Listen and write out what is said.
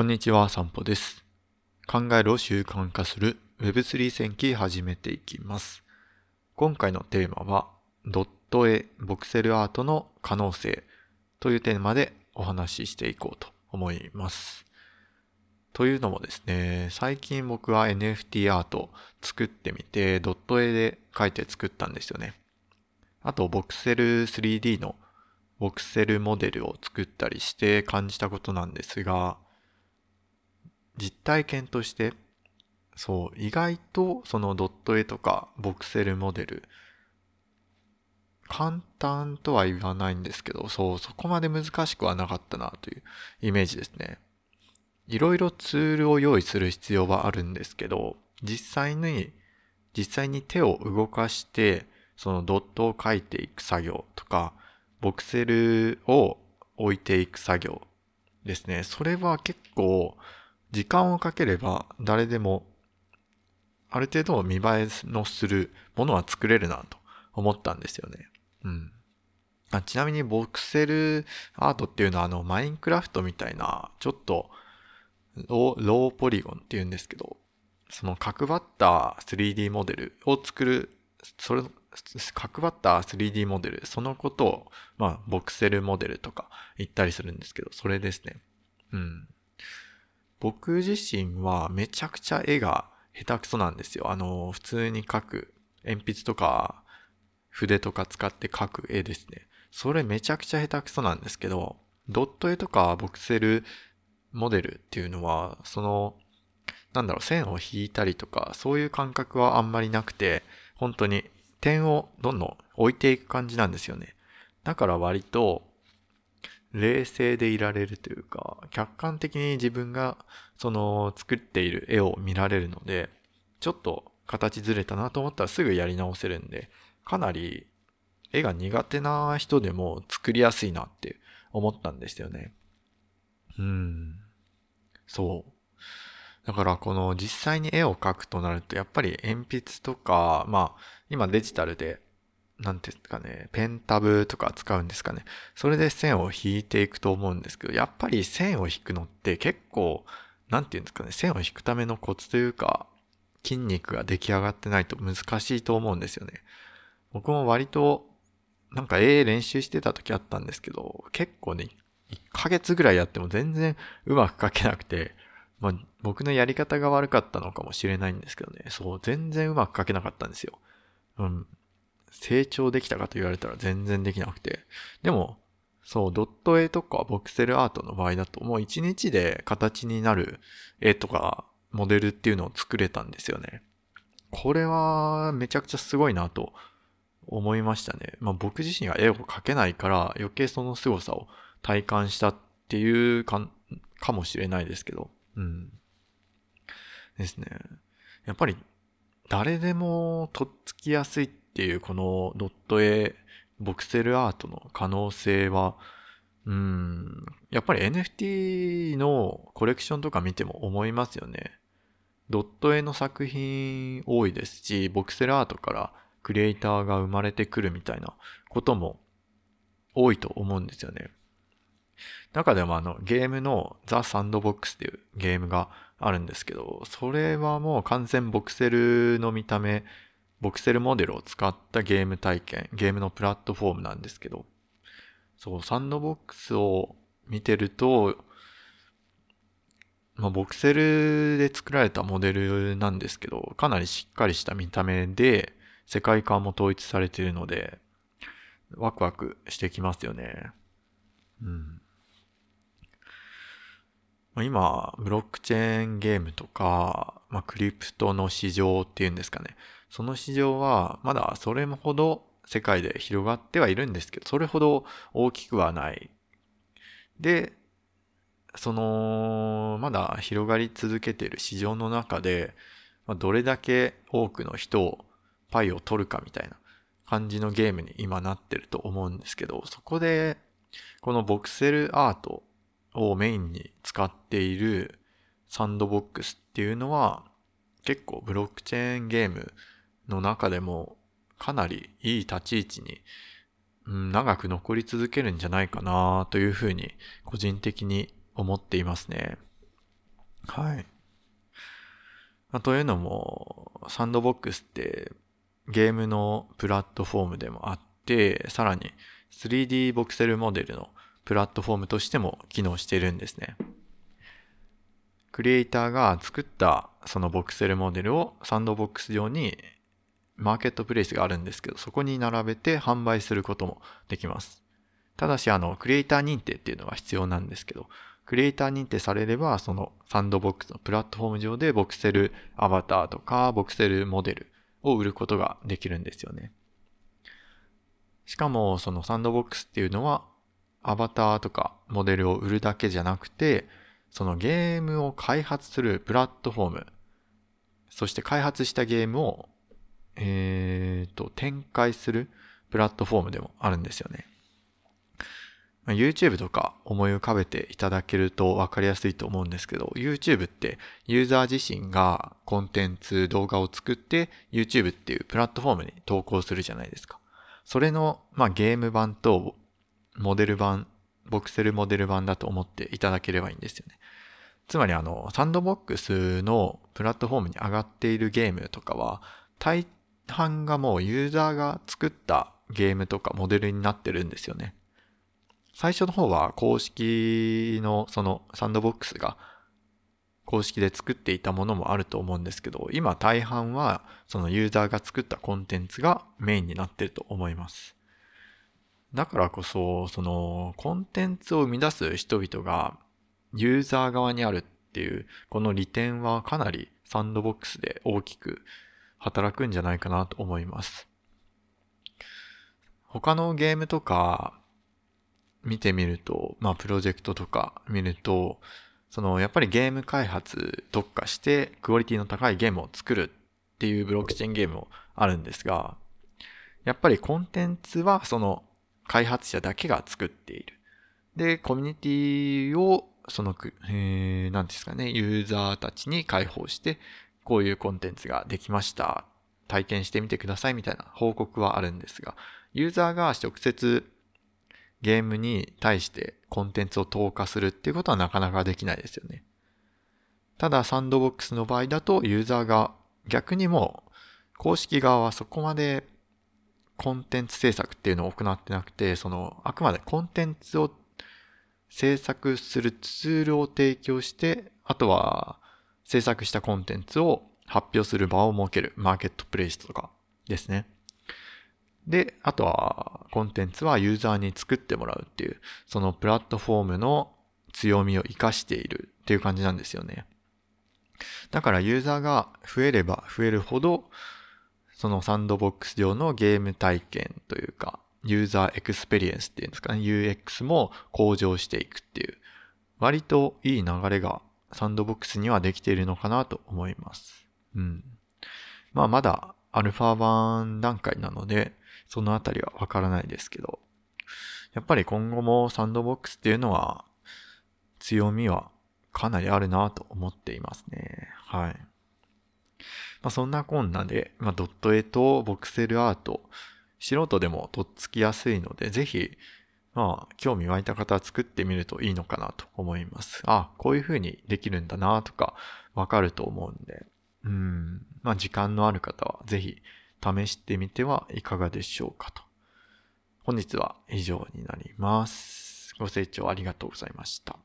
こんにちは、散歩です。考えるを習慣化する Web3 戦記始めていきます。今回のテーマは、ドット絵ボクセルアートの可能性というテーマでお話ししていこうと思います。というのもですね、最近僕は NFT アート作ってみて、ドット絵で描いて作ったんですよね。あと、ボクセル 3D のボクセルモデルを作ったりして感じたことなんですが、実体験として、そう、意外とそのドット絵とかボクセルモデル、簡単とは言わないんですけど、そう、そこまで難しくはなかったなというイメージですね。いろいろツールを用意する必要はあるんですけど、実際に、実際に手を動かして、そのドットを書いていく作業とか、ボクセルを置いていく作業ですね。それは結構時間をかければ誰でもある程度見栄えのするものは作れるなと思ったんですよね。うん。あちなみにボクセルアートっていうのはあのマインクラフトみたいなちょっとローポリゴンっていうんですけど、その角張った 3D モデルを作る、それ、角張った 3D モデル、そのことを、まあ、ボクセルモデルとか言ったりするんですけど、それですね。うん。僕自身はめちゃくちゃ絵が下手くそなんですよ。あの、普通に描く、鉛筆とか筆とか使って描く絵ですね。それめちゃくちゃ下手くそなんですけど、ドット絵とかボクセルモデルっていうのは、その、なんだろう、線を引いたりとか、そういう感覚はあんまりなくて、本当に点をどんどん置いていく感じなんですよね。だから割と、冷静でいられるというか、客観的に自分がその作っている絵を見られるので、ちょっと形ずれたなと思ったらすぐやり直せるんで、かなり絵が苦手な人でも作りやすいなって思ったんですよね。うん。そう。だからこの実際に絵を描くとなると、やっぱり鉛筆とか、まあ、今デジタルでなんていうんですかね、ペンタブとか使うんですかね。それで線を引いていくと思うんですけど、やっぱり線を引くのって結構、なんていうんですかね、線を引くためのコツというか、筋肉が出来上がってないと難しいと思うんですよね。僕も割と、なんか絵練習してた時あったんですけど、結構ね、1ヶ月ぐらいやっても全然うまく描けなくて、まあ僕のやり方が悪かったのかもしれないんですけどね、そう、全然うまく描けなかったんですよ。うん。成長できたかと言われたら全然できなくて。でも、そう、ドット絵とかボクセルアートの場合だと、もう一日で形になる絵とかモデルっていうのを作れたんですよね。これはめちゃくちゃすごいなと思いましたね。まあ僕自身が絵を描けないから余計その凄さを体感したっていうか、かもしれないですけど。うん。ですね。やっぱり誰でもとっつきやすいっっていうこのドット絵、ボクセルアートの可能性は、うん、やっぱり NFT のコレクションとか見ても思いますよね。ドット絵の作品多いですし、ボクセルアートからクリエイターが生まれてくるみたいなことも多いと思うんですよね。中でもあのゲームのザ・サンドボックスっていうゲームがあるんですけど、それはもう完全ボクセルの見た目ボクセルモデルを使ったゲーム体験、ゲームのプラットフォームなんですけど、そう、サンドボックスを見てると、まあ、ボクセルで作られたモデルなんですけど、かなりしっかりした見た目で、世界観も統一されているので、ワクワクしてきますよね。うん。まあ、今、ブロックチェーンゲームとか、まあ、クリプトの市場っていうんですかね。その市場はまだそれほど世界で広がってはいるんですけど、それほど大きくはない。で、その、まだ広がり続けている市場の中で、ま、どれだけ多くの人をパイを取るかみたいな感じのゲームに今なってると思うんですけど、そこで、このボクセルアートをメインに使っているサンドボックスっていうのは、結構ブロックチェーンゲームの中でもかなりいい立ち位置に、うん、長く残り続けるんじゃないかなというふうに個人的に思っていますね。はい。まあ、というのも、サンドボックスってゲームのプラットフォームでもあって、さらに 3D ボクセルモデルのプラットフォームとしても機能しているんですね。クリエイターが作ったそのボクセルモデルをサンドボックス上にマーケットプレイスがあるんですけど、そこに並べて販売することもできます。ただし、あの、クリエイター認定っていうのが必要なんですけど、クリエイター認定されれば、そのサンドボックスのプラットフォーム上でボクセルアバターとかボクセルモデルを売ることができるんですよね。しかも、そのサンドボックスっていうのは、アバターとかモデルを売るだけじゃなくて、そのゲームを開発するプラットフォーム、そして開発したゲームを、えー、と、展開するプラットフォームでもあるんですよね。ま YouTube とか思い浮かべていただけると分かりやすいと思うんですけど、YouTube ってユーザー自身がコンテンツ、動画を作って YouTube っていうプラットフォームに投稿するじゃないですか。それの、まあ、ゲーム版とモデル版、ボクセルモデル版だと思っていただければいいんですよね。つまりあの、サンドボックスのプラットフォームに上がっているゲームとかは、大半がもうユーザーが作ったゲームとかモデルになってるんですよね。最初の方は公式のそのサンドボックスが公式で作っていたものもあると思うんですけど、今大半はそのユーザーが作ったコンテンツがメインになってると思います。だからこそ、そのコンテンツを生み出す人々がユーザー側にあるっていう、この利点はかなりサンドボックスで大きく働くんじゃないかなと思います。他のゲームとか見てみると、まあプロジェクトとか見ると、そのやっぱりゲーム開発特化してクオリティの高いゲームを作るっていうブロックチェーンゲームもあるんですが、やっぱりコンテンツはその開発者だけが作っている。で、コミュニティをその、えー、なんですかね、ユーザーたちに開放して、こういうコンテンツができました。体験してみてくださいみたいな報告はあるんですが、ユーザーが直接ゲームに対してコンテンツを投下するっていうことはなかなかできないですよね。ただサンドボックスの場合だとユーザーが逆にも公式側はそこまでコンテンツ制作っていうのを行ってなくて、そのあくまでコンテンツを制作するツールを提供して、あとは制作したコンテンツを発表する場を設けるマーケットプレイスとかですね。で、あとはコンテンツはユーザーに作ってもらうっていう、そのプラットフォームの強みを活かしているっていう感じなんですよね。だからユーザーが増えれば増えるほど、そのサンドボックス上のゲーム体験というか、ユーザーエクスペリエンスっていうんですかね、UX も向上していくっていう、割といい流れがサンドボックスにはできているのかなと思います。うん。まあまだアルファ版段階なので、そのあたりはわからないですけど、やっぱり今後もサンドボックスっていうのは強みはかなりあるなと思っていますね。はい。まあ、そんなこんなで、まあ、ドット絵とボクセルアート、素人でもとっつきやすいので、ぜひ、まあ、興味湧いた方は作ってみるといいのかなと思います。あ、こういうふうにできるんだなとか、わかると思うんで、うん、まあ、時間のある方はぜひ試してみてはいかがでしょうかと。本日は以上になります。ご清聴ありがとうございました。